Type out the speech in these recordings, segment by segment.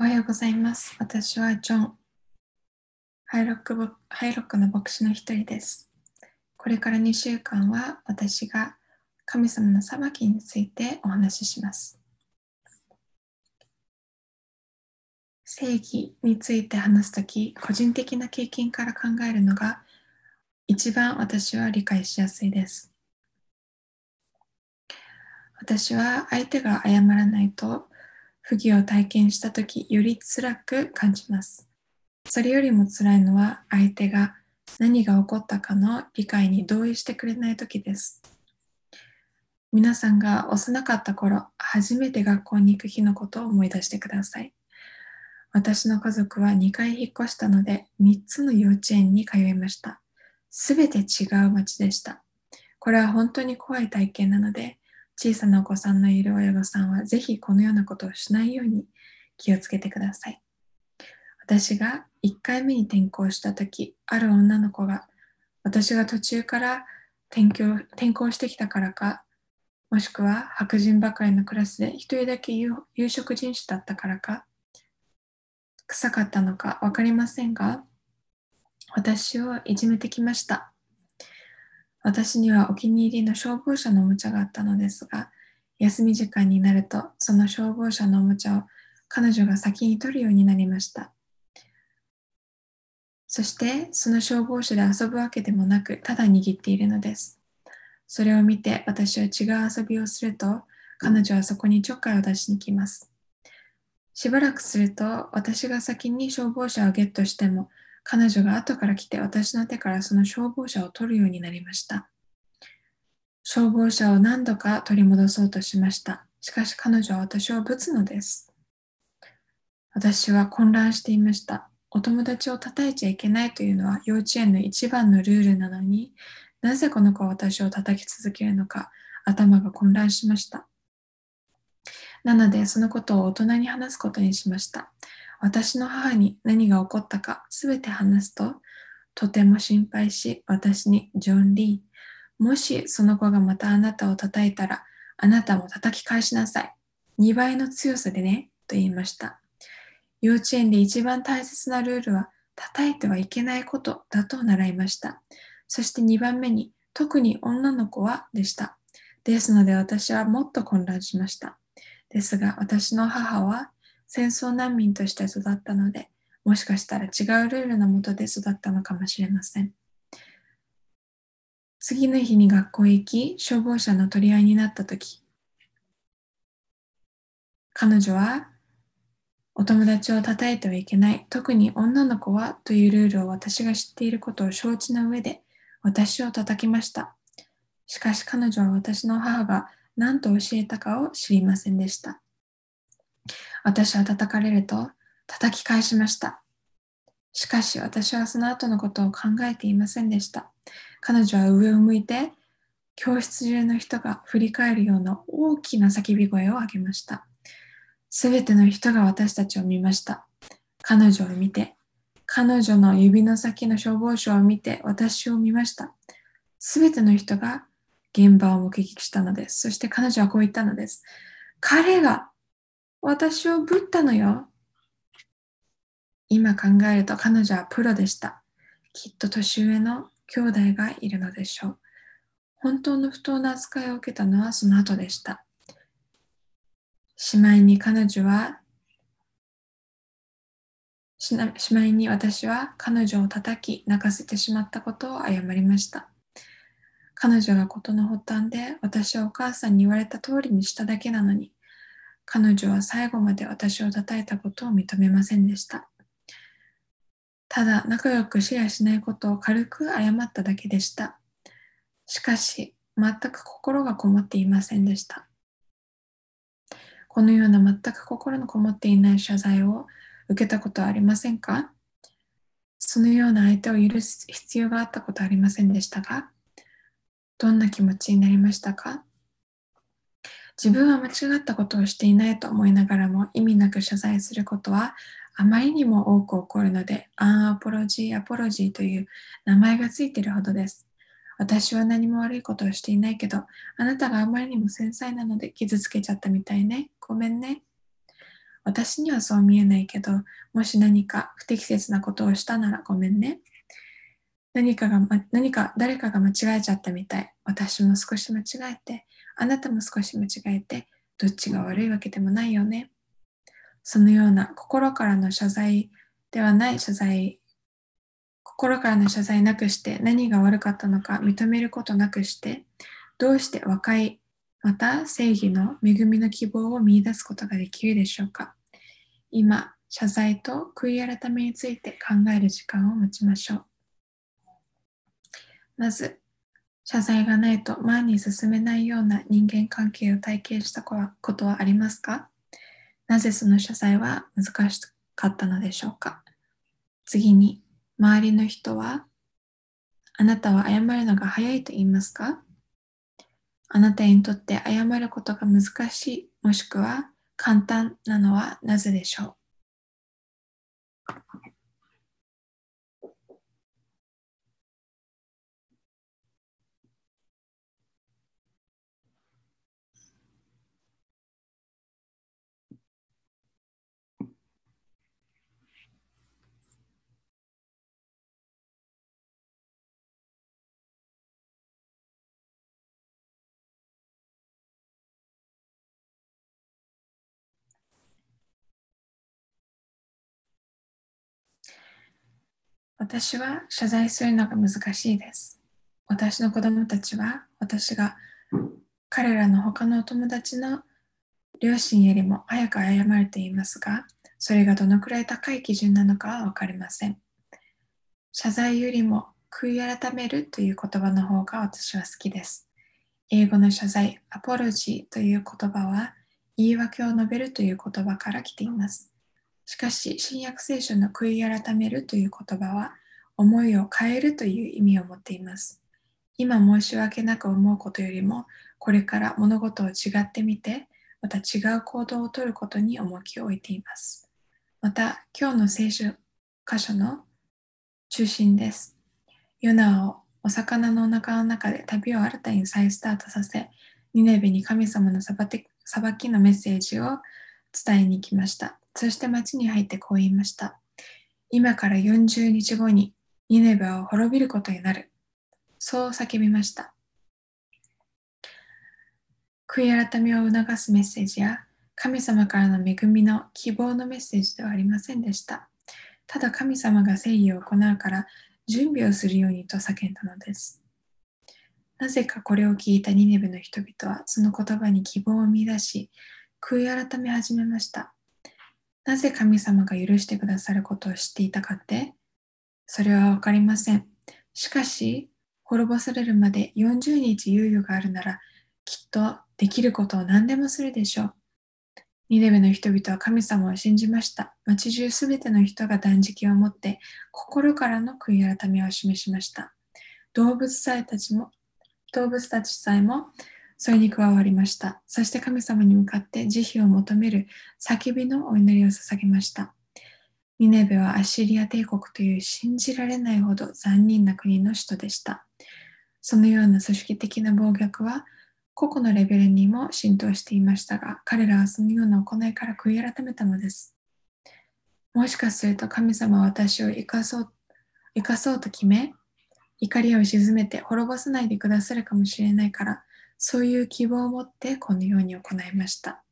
おはようございます。私はジョン。ハイロックハイロックの牧師の一人です。これから2週間は私が神様の裁きについてお話しします。正義について話すとき、個人的な経験から考えるのが一番私は理解しやすいです。私は相手が謝らないと不義を体験したとき、より辛く感じます。それよりも辛いのは、相手が何が起こったかの理解に同意してくれないときです。皆さんが幼かった頃、初めて学校に行く日のことを思い出してください。私の家族は2回引っ越したので、3つの幼稚園に通いました。すべて違う町でした。これは本当に怖い体験なので、小さなお子さんのいる親御さんはぜひこのようなことをしないように気をつけてください。私が1回目に転校した時ある女の子が私が途中から転校転校してきたからかもしくは白人ばかりのクラスで1人だけ有有色人種だったからか臭かったのか分かりませんが私をいじめてきました。私にはお気に入りの消防車のおもちゃがあったのですが、休み時間になると、その消防車のおもちゃを彼女が先に取るようになりました。そして、その消防車で遊ぶわけでもなく、ただ握っているのです。それを見て、私は違う遊びをすると、彼女はそこにちょっかいを出しに来ます。しばらくすると、私が先に消防車をゲットしても、彼女が後から来て私の手からその消防車を取るようになりました。消防車を何度か取り戻そうとしました。しかし彼女は私をぶつのです。私は混乱していました。お友達を叩いちゃいけないというのは幼稚園の一番のルールなのになぜこの子は私を叩き続けるのか頭が混乱しました。なのでそのことを大人に話すことにしました。私の母に何が起こったかすべて話すと、とても心配し、私に、ジョン・リー、もしその子がまたあなたを叩いたら、あなたも叩き返しなさい。2倍の強さでね、と言いました。幼稚園で一番大切なルールは、叩いてはいけないことだと習いました。そして2番目に、特に女の子はでした。ですので私はもっと混乱しました。ですが私の母は、戦争難民として育ったので、もしかしたら違うルールのもとで育ったのかもしれません。次の日に学校へ行き、消防車の取り合いになったとき、彼女は、お友達を叩いてはいけない、特に女の子はというルールを私が知っていることを承知の上で、私を叩きました。しかし彼女は私の母が何と教えたかを知りませんでした。私は叩かれると叩き返しました。しかし私はその後のことを考えていませんでした。彼女は上を向いて教室中の人が振り返るような大きな叫び声を上げました。すべての人が私たちを見ました。彼女を見て、彼女の指の先の消防車を見て私を見ました。すべての人が現場を目撃したのです。そして彼女はこう言ったのです。彼が私をぶったのよ。今考えると彼女はプロでした。きっと年上の兄弟がいるのでしょう。本当の不当な扱いを受けたのはその後でした。しまいに彼女は、しまいに私は彼女を叩き泣かせてしまったことを謝りました。彼女が事の発端で私はお母さんに言われた通りにしただけなのに、彼女は最後まで私を叩いたことを認めませんでした。ただ仲良くシェアしないことを軽く謝っただけでした。しかし、全く心がこもっていませんでした。このような全く心のこもっていない謝罪を受けたことはありませんか？そのような相手を許す必要があったことはありませんでしたが、どんな気持ちになりましたか？自分は間違ったことをしていないと思いながらも意味なく謝罪することはあまりにも多く起こるので、アンアポロジー、アポロジーという名前がついているほどです。私は何も悪いことをしていないけど、あなたがあまりにも繊細なので傷つけちゃったみたいね。ごめんね。私にはそう見えないけど、もし何か不適切なことをしたならごめんね。何かが、ま、何か誰かが間違えちゃったみたい。私も少し間違えて、あなたも少し間違えて、どっちが悪いわけでもないよね。そのような心からの謝罪ではない謝罪、心からの謝罪なくして何が悪かったのか認めることなくして、どうして和解、また正義の恵みの希望を見出すことができるでしょうか今、謝罪と悔い改めについて考える時間を持ちましょう。まず、謝罪がないと前に進めないような人間関係を体験したことはありますか？なぜその謝罪は難しかったのでしょうか？次に、周りの人は、あなたは謝るのが早いと言いますか？あなたにとって謝ることが難しい、もしくは簡単なのはなぜでしょう？私は謝罪するのが難しいです。私の子供たちは私が彼らの他のお友達の両親よりも早く謝ると言いますが、それがどのくらい高い基準なのかは分かりません。謝罪よりも悔い改めるという言葉の方が私は好きです。英語の謝罪、アポロジーという言葉は言い訳を述べるという言葉から来ています。しかし、新約聖書の悔い改めるという言葉は、思いを変えるという意味を持っています。今申し訳なく思うことよりも、これから物事を違ってみて、また違う行動をとることに重きを置いています。また、今日の聖書箇所の中心です。ヨナをお魚のお腹の中で旅を新たに再スタートさせ、ニネベに神様の裁きのメッセージを伝えに来ました。そして町に入ってこう言いました。今から40日後にニネベは滅びることになる。そう叫びました。悔い改めを促すメッセージや神様からの恵みの希望のメッセージではありませんでした。ただ神様が正義を行うから準備をするようにと叫んだのです。なぜかこれを聞いたニネベの人々はその言葉に希望を見出し、悔い改め始めました。なぜ神様が許してくださることを知っていたかってそれはわかりません。しかし、滅ぼされるまで40日猶予があるなら、きっとできることを何でもするでしょう。ニネベの人々は神様を信じました。町中すべての人が断食を持って心からの悔い改めを示しました。動物さえたちも動物たちさえもそれに加わりました。そして神様に向かって慈悲を求める叫びのお祈りを捧げました。ニネベはアッシリア帝国という信じられないほど残忍な国の首都でした。そのような組織的な暴虐は個々のレベルにも浸透していましたが、彼らはそのような行いから悔い改めたのです。もしかすると神様は私を生かそう生かそうと決め、怒りを鎮めて滅ぼさないでくださるかもしれないから、そういう希望を持ってこのように行いました。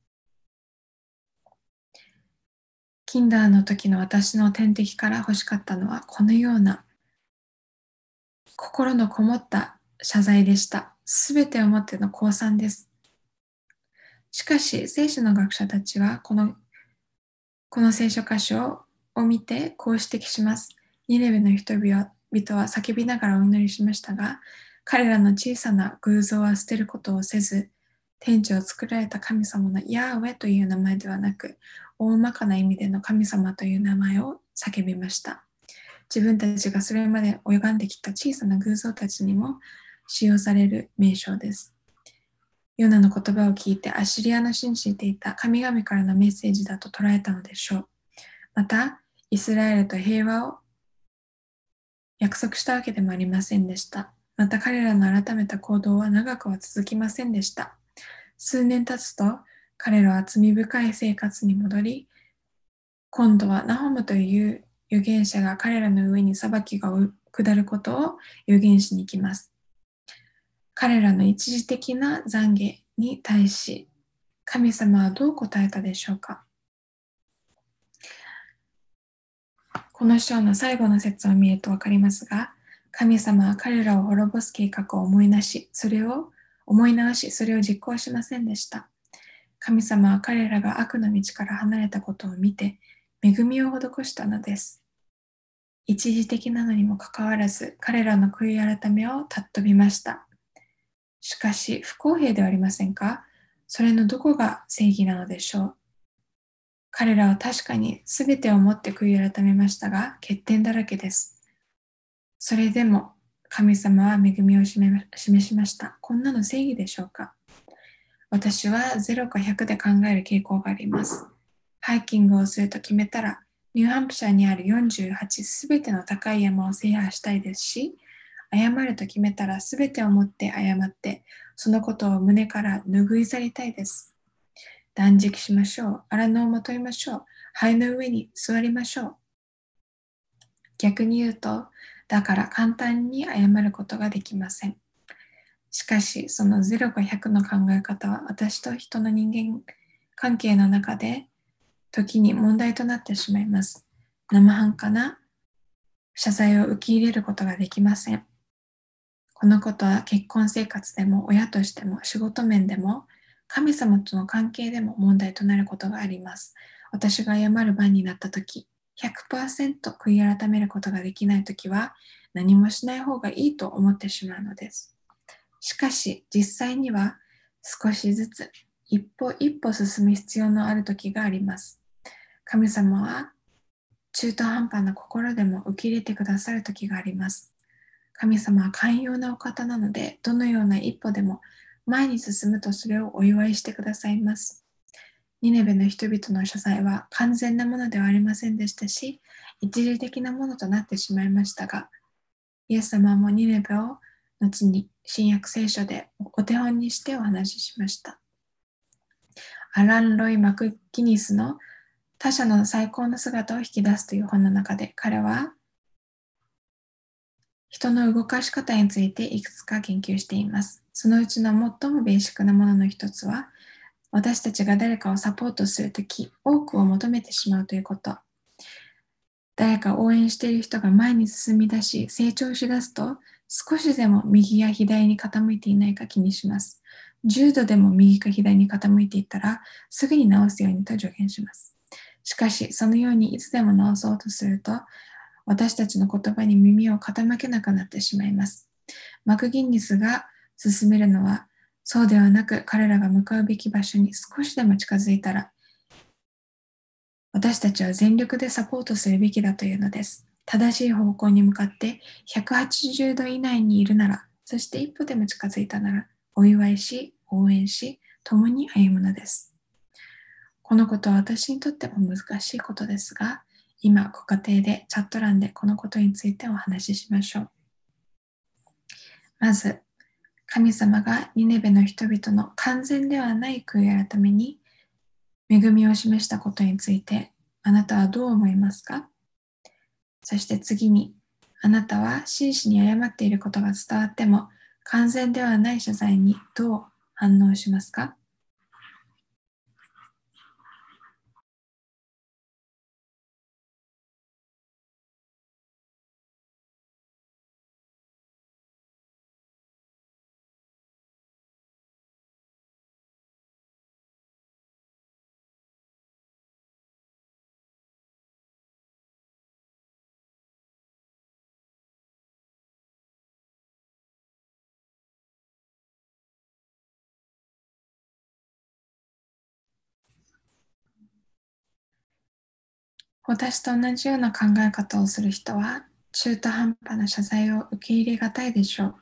キンダーの時の私の天敵から欲しかったのはこのような心のこもった謝罪でした。すべてをもっての降参です。しかし、聖書の学者たちはこのこの聖書箇所を見てこう指摘します。ニネベの人々は叫びながらお祈りしましたが、彼らの小さな偶像は捨てることをせず、天地を作られた神様のヤーウェという名前ではなく、大まかな意味での神様という名前を叫びました。自分たちがそれまで拝んできた小さな偶像たちにも使用される名称です。ヨナの言葉を聞いてアシリアの信じていた神々からのメッセージだと捉えたのでしょう。また、イスラエルと平和を約束したわけでもありませんでした。また彼らの改めた行動は長くは続きませんでした。数年経つと彼らは罪深い生活に戻り、今度はナホムという預言者が彼らの上に裁きが下ることを預言しに来ます。彼らの一時的な懺悔に対し、神様はどう答えたでしょうかこの章の最後の説を見ると分かりますが、神様は彼らを滅ぼす計画を思い出し、それを思い直し、それを実行しませんでした。神様は彼らが悪の道から離れたことを見て、恵みを施したのです。一時的なのにもかかわらず、彼らの悔い改めを尊びました。しかし、不公平ではありませんか？それのどこが正義なのでしょう？彼らは確かに全てをもって悔い改めましたが、欠点だらけです。それでも神様は恵みを示しました。こんなの正義でしょうか？私は0か100で考える傾向があります。ハイキングをすると決めたら、ニューハンプシャーにある48すべての高い山を制覇したいですし、謝ると決めたらすべてをもって謝って、そのことを胸から拭い去りたいです。断食しましょう。荒野をまといましょう。灰の上に座りましょう。逆に言うと、だから簡単に謝ることができません。しかし、その0か100の考え方は私と人の人間関係の中で時に問題となってしまいます。生半可な謝罪を受け入れることができません。このことは結婚生活でも親としても仕事面でも神様との関係でも問題となることがあります。私が謝る番になった時、100%悔い改めることができない時は何もしない方がいいと思ってしまうのです。しかし実際には少しずつ一歩一歩進む必要のある時があります。神様は中途半端な心でも受け入れてくださる時があります。神様は寛容なお方なので、どのような一歩でも前に進むとそれをお祝いしてくださいます。ニネベの人々の謝罪は完全なものではありませんでしたし、一時的なものとなってしまいましたが、イエス様もニネベを後に新約聖書でお手本にしてお話ししました。アラン・ロイ・マクギニスの他者の最高の姿を引き出すという本の中で彼は人の動かし方についていくつか研究しています。そのうちの最もベーシックなものの一つは私たちが誰かをサポートするとき多くを求めてしまうということ。誰か応援している人が前に進み出し成長しだすと少しでも右や左に傾いていないか気にします。10度でも右か左に傾いていったらすぐに直すようにと助言します。しかし、そのようにいつでも直そうとすると、私たちの言葉に耳を傾けなくなってしまいます。マクギンニスが進めるのは、そうではなく彼らが向かうべき場所に少しでも近づいたら、私たちは全力でサポートするべきだというのです。正しい方向に向かって180度以内にいるなら、そして一歩でも近づいたなら、お祝いし、応援し、共に歩むのです。このことは私にとっても難しいことですが、今、ご家庭でチャット欄でこのことについてお話ししましょう。まず、神様がニネベの人々の完全ではない悔い改めに恵みを示したことについてあなたはどう思いますか？そして次にあなたは真摯に謝っていることが伝わっても完全ではない謝罪にどう反応しますか？私と同じような考え方をする人は中途半端な謝罪を受け入れがたいでしょう。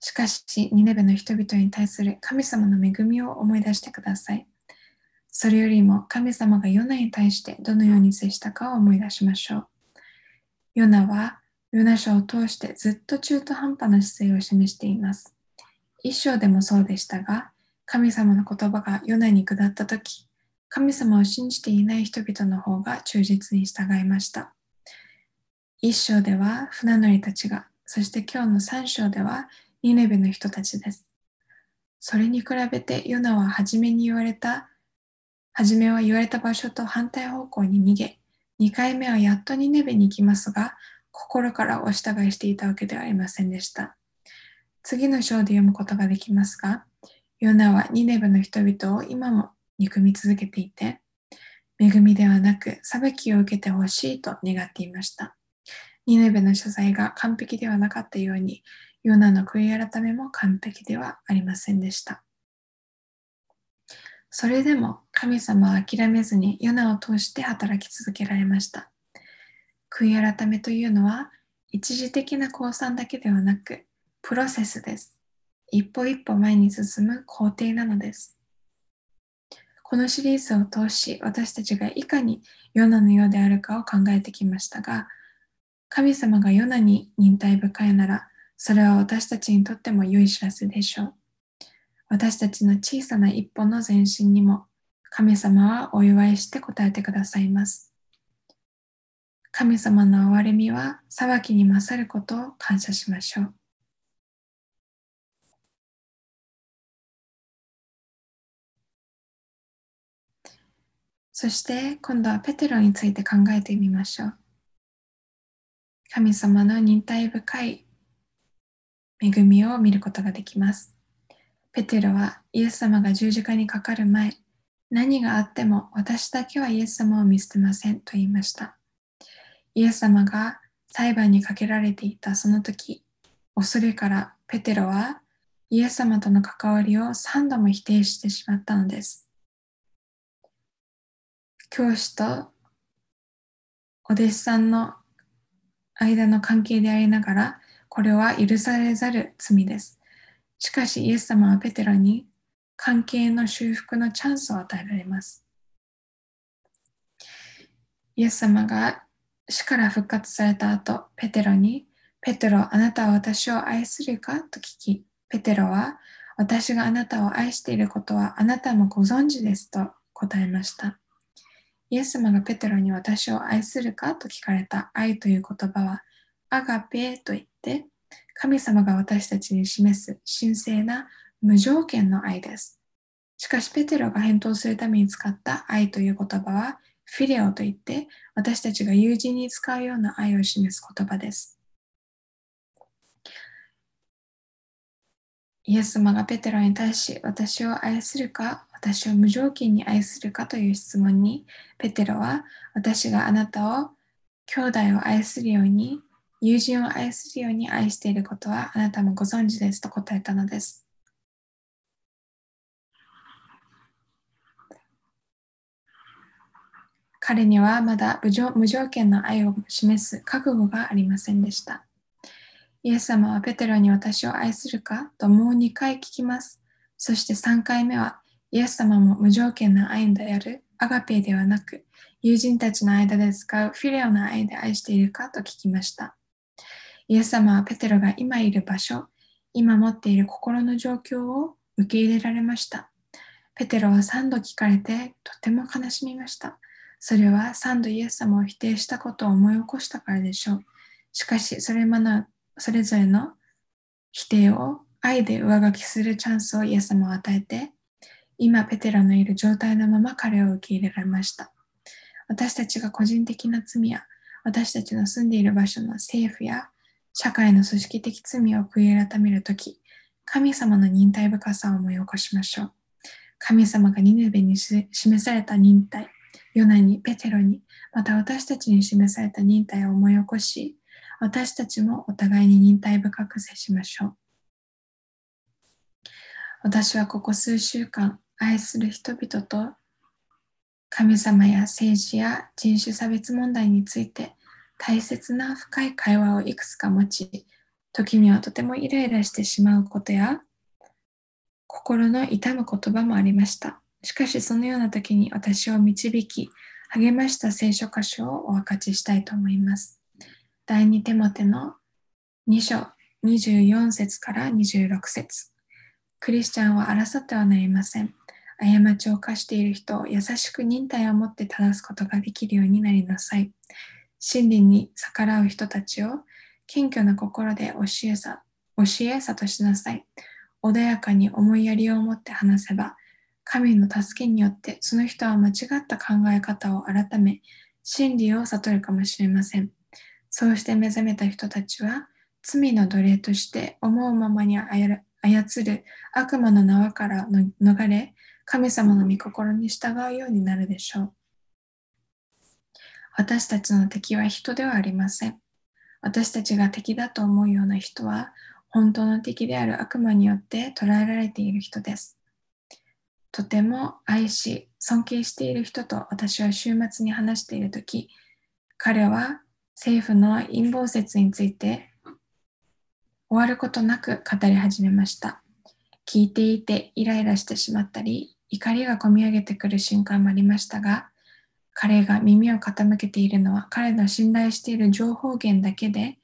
しかし、ニネベの人々に対する神様の恵みを思い出してください。それよりも神様がヨナに対してどのように接したかを思い出しましょう。ヨナはヨナ書を通してずっと中途半端な姿勢を示しています。一章でもそうでしたが、神様の言葉がヨナに下ったとき、神様を信じていない人々の方が忠実に従いました。一章では船乗りたちが、そして今日の三章ではニネベの人たちです。それに比べてヨナは初めに言われた、初めは言われた場所と反対方向に逃げ、2回目はやっとニネベに行きますが、心からお従いしていたわけではありませんでした。次の章で読むことができますが、ヨナはニネベの人々を今も憎み続けていて、恵みではなく裁きを受けてほしいと願っていました。ニネベの謝罪が完璧ではなかったように、ヨナの悔い改めも完璧ではありませんでした。それでも神様は諦めずにヨナを通して働き続けられました。悔い改めというのは一時的な降参だけではなくプロセスです。一歩一歩前に進む工程なのです。このシリーズを通し私たちがいかにヨナのようであるかを考えてきましたが、神様がヨナに忍耐深いなら、それは私たちにとっても良い知らせでしょう。私たちの小さな一歩の前進にも、神様はお祝いして答えてくださいます。神様の憐れみは裁きに勝ることを感謝しましょう。そして今度はペテロについて考えてみましょう。神様の忍耐深い恵みを見ることができます。ペテロはイエス様が十字架にかかる前、何があっても私だけはイエス様を見捨てませんと言いました。イエス様が裁判にかけられていたその時、恐れからペテロはイエス様との関わりを3度も否定してしまったのです。教師とお弟子さんの間の関係でありながら、これは許されざる罪です。しかし、イエス様はペテロに関係の修復のチャンスを与えられます。イエス様が死から復活された後、ペテロに、ペテロ、あなたは私を愛するか？と聞き、ペテロは、私があなたを愛していることはあなたもご存知ですと答えました。イエス様がペテロに私を愛するかと聞かれた愛という言葉は、アガペと言って、神様が私たちに示す神聖な無条件の愛です。しかし、ペテロが返答するために使った愛という言葉は、フィレオといって、私たちが友人に使うような愛を示す言葉です。イエス様がペテロに対し、私を愛するか、私を無条件に愛するかという質問に、ペテロは、私があなたを兄弟を愛するように、友人を愛するように愛していることはあなたもご存知ですと答えたのです。彼にはまだ無条件の愛を示す覚悟がありませんでした。イエス様はペテロに私を愛するかともう2回聞きます。そして3回目はイエス様も無条件の愛であるアガペではなく友人たちの間で使うフィレオの愛で愛しているかと聞きました。イエス様はペテロが今いる場所、今持っている心の状況を受け入れられました。ペテロは3度聞かれてとても悲しみました。それは3度イエス様を否定したことを思い起こしたからでしょう。しかし、それまのそれぞれの否定を愛で上書きするチャンスをイエス様を与えて、今ペテロのいる状態のまま彼を受け入れられました。私たちが個人的な罪や私たちの住んでいる場所の政府や社会の組織的罪を悔い改めるとき、神様の忍耐深さを思い起こしましょう。神様がニネベに示された忍耐、ヨナに、ペテロに、また私たちに示された忍耐を思い起こし、私たちもお互いに忍耐深く接しましょう。私はここ数週間、愛する人々と神様や政治や人種差別問題について大切な深い会話をいくつか持ち、時にはとてもイライラしてしまうことや、心の痛む言葉もありました。しかしそのような時に私を導き、励ました聖書箇所をお分かちしたいと思います。第2テモテの2章24節から26節クリスチャンは争ってはなりません。過ちを犯している人を優しく忍耐を持って正すことができるようになりなさい。真理に逆らう人たちを謙虚な心で教えさ教え諭しなさい。穏やかに思いやりを持って話せば、神の助けによってその人は間違った考え方を改め、真理を悟るかもしれません。そうして目覚めた人たちは、罪の奴隷として思うままに操る悪魔の縄から逃れ、神様の御心に従うようになるでしょう。私たちの敵は人ではありません。私たちが敵だと思うような人は、本当の敵である悪魔によって捉えられている人です。とても愛し、尊敬している人と私は週末に話しているとき、彼は政府の陰謀説について終わることなく語り始めました。聞いていてイライラしてしまったり、怒りがこみ上げてくる瞬間もありましたが、彼が耳を傾けているのは彼の信頼している情報源だけで、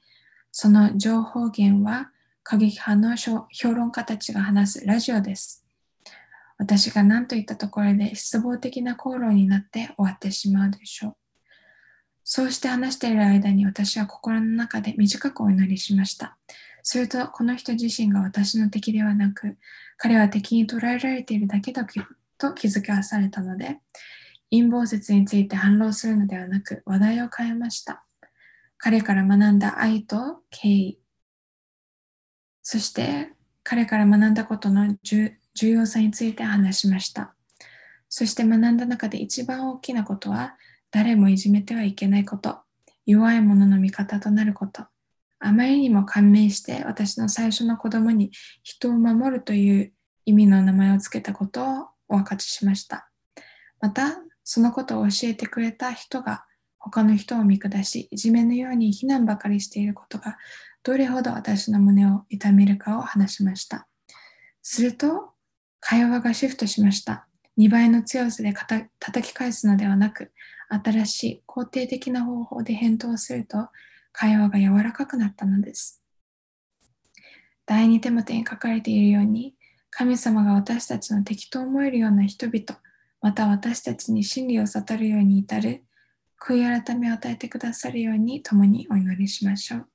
その情報源は過激派の評論家たちが話すラジオです。私が何と言ったところで失望的な口論になって終わってしまうでしょう。そうして話している間に私は心の中で短くお祈りしました。すると、この人自身が私の敵ではなく、彼は敵に捉えられているだけだと気づかされたので、陰謀説について反論するのではなく、話題を変えました。彼から学んだ愛と敬意、そして彼から学んだことの重要さについて話しました。そして学んだ中で一番大きなことは、誰もいじめてはいけないこと、弱い者の味方となること、あまりにも感銘して私の最初の子供に人を守るという意味の名前を付けたことをお分かちしました。また、そのことを教えてくれた人が他の人を見下し、いじめのように非難ばかりしていることがどれほど私の胸を痛めるかを話しました。すると、会話がシフトしました。2倍の強さで叩き返すのではなく、新しい肯定的な方法で返答すると、会話が柔らかくなったのです。第二手元に書かれているように、神様が私たちの敵と思えるような人々、また私たちに真理を悟るように至る悔い改めを与えてくださるように共にお祈りしましょう。